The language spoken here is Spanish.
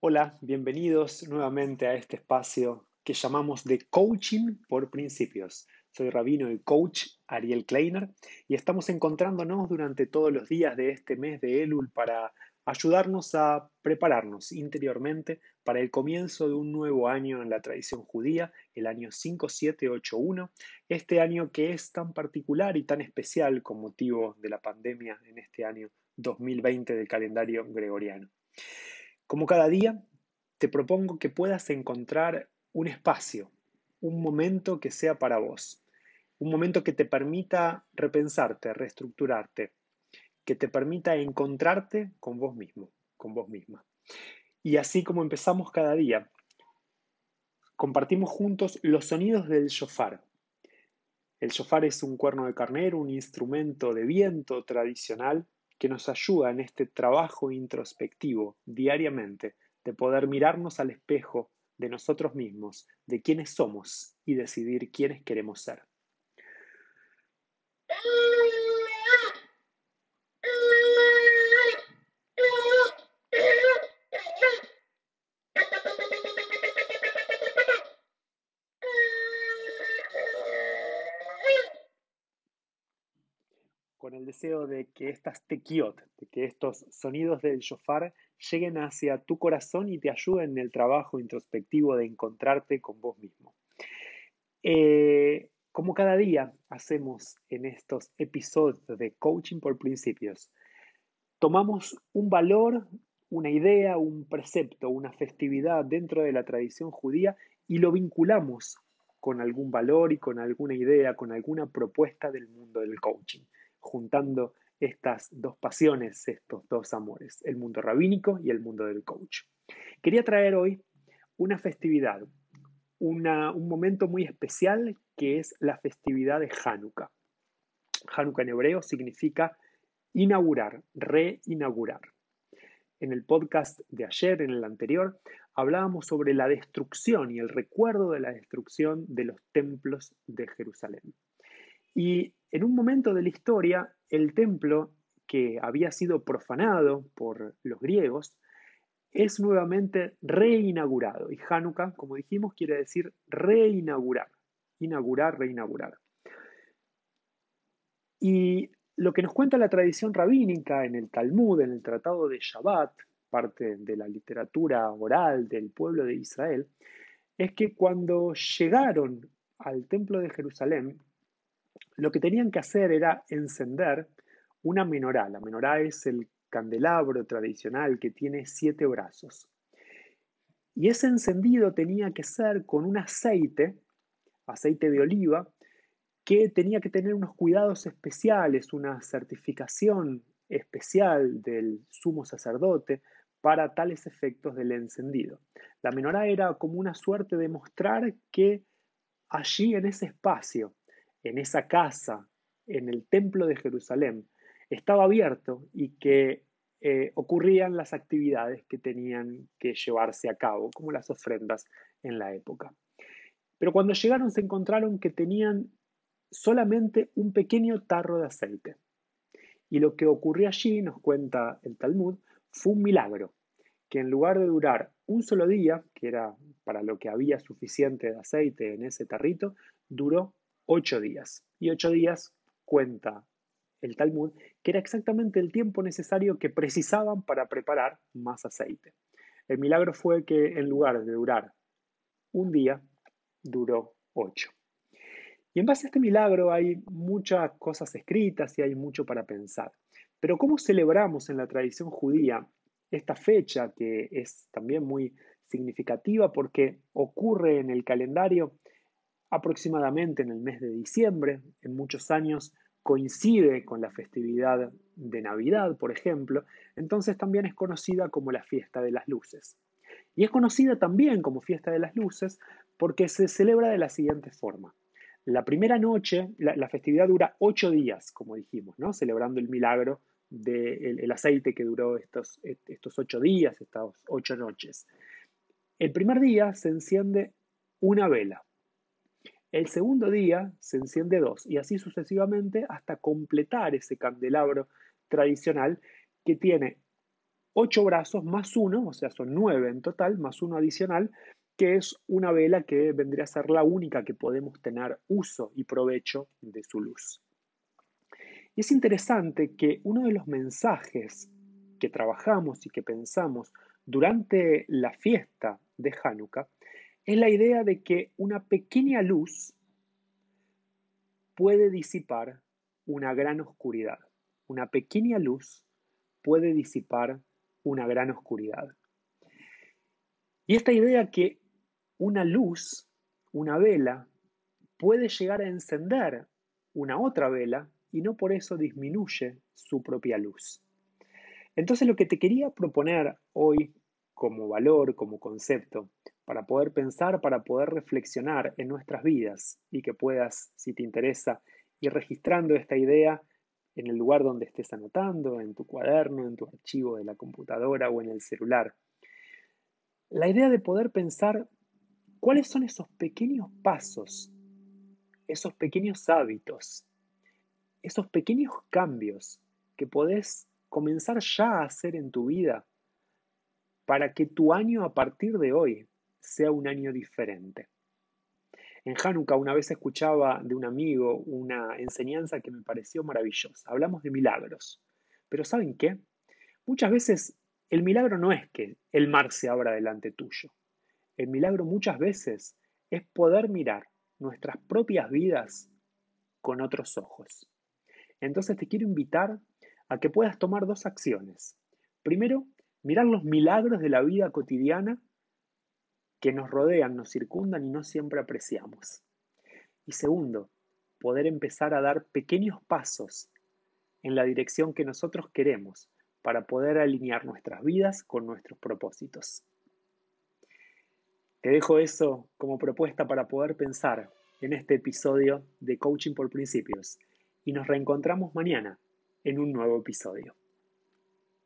Hola, bienvenidos nuevamente a este espacio que llamamos de Coaching por Principios. Soy rabino y coach Ariel Kleiner y estamos encontrándonos durante todos los días de este mes de Elul para ayudarnos a prepararnos interiormente para el comienzo de un nuevo año en la tradición judía, el año 5781, este año que es tan particular y tan especial con motivo de la pandemia en este año 2020 del calendario gregoriano. Como cada día, te propongo que puedas encontrar un espacio, un momento que sea para vos, un momento que te permita repensarte, reestructurarte, que te permita encontrarte con vos mismo, con vos misma. Y así como empezamos cada día, compartimos juntos los sonidos del shofar. El shofar es un cuerno de carnero, un instrumento de viento tradicional que nos ayuda en este trabajo introspectivo diariamente de poder mirarnos al espejo de nosotros mismos, de quiénes somos y decidir quiénes queremos ser. Con el deseo de que estas tequiot, de que estos sonidos del shofar lleguen hacia tu corazón y te ayuden en el trabajo introspectivo de encontrarte con vos mismo. Eh, como cada día hacemos en estos episodios de Coaching por Principios, tomamos un valor, una idea, un precepto, una festividad dentro de la tradición judía y lo vinculamos con algún valor y con alguna idea, con alguna propuesta del mundo del coaching juntando estas dos pasiones, estos dos amores, el mundo rabínico y el mundo del coach. Quería traer hoy una festividad, un momento muy especial que es la festividad de Hanukkah. Hanukkah en hebreo significa inaugurar, reinaugurar. En el podcast de ayer, en el anterior, hablábamos sobre la destrucción y el recuerdo de la destrucción de los templos de Jerusalén. Y en un momento de la historia, el templo que había sido profanado por los griegos es nuevamente reinaugurado. Y Hanukkah, como dijimos, quiere decir reinaugurar. Inaugurar, reinaugurar. Y lo que nos cuenta la tradición rabínica en el Talmud, en el Tratado de Shabbat, parte de la literatura oral del pueblo de Israel, es que cuando llegaron al templo de Jerusalén, lo que tenían que hacer era encender una menorá. La menorá es el candelabro tradicional que tiene siete brazos. Y ese encendido tenía que ser con un aceite, aceite de oliva, que tenía que tener unos cuidados especiales, una certificación especial del sumo sacerdote para tales efectos del encendido. La menorá era como una suerte de mostrar que allí en ese espacio en esa casa, en el templo de Jerusalén, estaba abierto y que eh, ocurrían las actividades que tenían que llevarse a cabo, como las ofrendas en la época. Pero cuando llegaron se encontraron que tenían solamente un pequeño tarro de aceite. Y lo que ocurrió allí, nos cuenta el Talmud, fue un milagro, que en lugar de durar un solo día, que era para lo que había suficiente de aceite en ese tarrito, duró ocho días. Y ocho días cuenta el Talmud que era exactamente el tiempo necesario que precisaban para preparar más aceite. El milagro fue que en lugar de durar un día, duró ocho. Y en base a este milagro hay muchas cosas escritas y hay mucho para pensar. Pero ¿cómo celebramos en la tradición judía esta fecha que es también muy significativa porque ocurre en el calendario aproximadamente en el mes de diciembre, en muchos años coincide con la festividad de Navidad, por ejemplo, entonces también es conocida como la fiesta de las luces. Y es conocida también como fiesta de las luces porque se celebra de la siguiente forma. La primera noche, la, festividad dura ocho días, como dijimos, ¿no? celebrando el milagro del aceite que duró estos, estos ocho días, estas ocho noches. El primer día se enciende una vela, el segundo día se enciende dos y así sucesivamente hasta completar ese candelabro tradicional que tiene ocho brazos más uno, o sea, son nueve en total, más uno adicional, que es una vela que vendría a ser la única que podemos tener uso y provecho de su luz. Y es interesante que uno de los mensajes que trabajamos y que pensamos durante la fiesta de Hanukkah es la idea de que una pequeña luz puede disipar una gran oscuridad. Una pequeña luz puede disipar una gran oscuridad. Y esta idea que una luz, una vela, puede llegar a encender una otra vela y no por eso disminuye su propia luz. Entonces lo que te quería proponer hoy como valor, como concepto, para poder pensar, para poder reflexionar en nuestras vidas y que puedas, si te interesa, ir registrando esta idea en el lugar donde estés anotando, en tu cuaderno, en tu archivo de la computadora o en el celular. La idea de poder pensar cuáles son esos pequeños pasos, esos pequeños hábitos, esos pequeños cambios que podés comenzar ya a hacer en tu vida para que tu año a partir de hoy sea un año diferente. En Hanukkah una vez escuchaba de un amigo una enseñanza que me pareció maravillosa. Hablamos de milagros. Pero ¿saben qué? Muchas veces el milagro no es que el mar se abra delante tuyo. El milagro muchas veces es poder mirar nuestras propias vidas con otros ojos. Entonces te quiero invitar a que puedas tomar dos acciones. Primero, mirar los milagros de la vida cotidiana que nos rodean, nos circundan y no siempre apreciamos. Y segundo, poder empezar a dar pequeños pasos en la dirección que nosotros queremos para poder alinear nuestras vidas con nuestros propósitos. Te dejo eso como propuesta para poder pensar en este episodio de Coaching por Principios y nos reencontramos mañana en un nuevo episodio.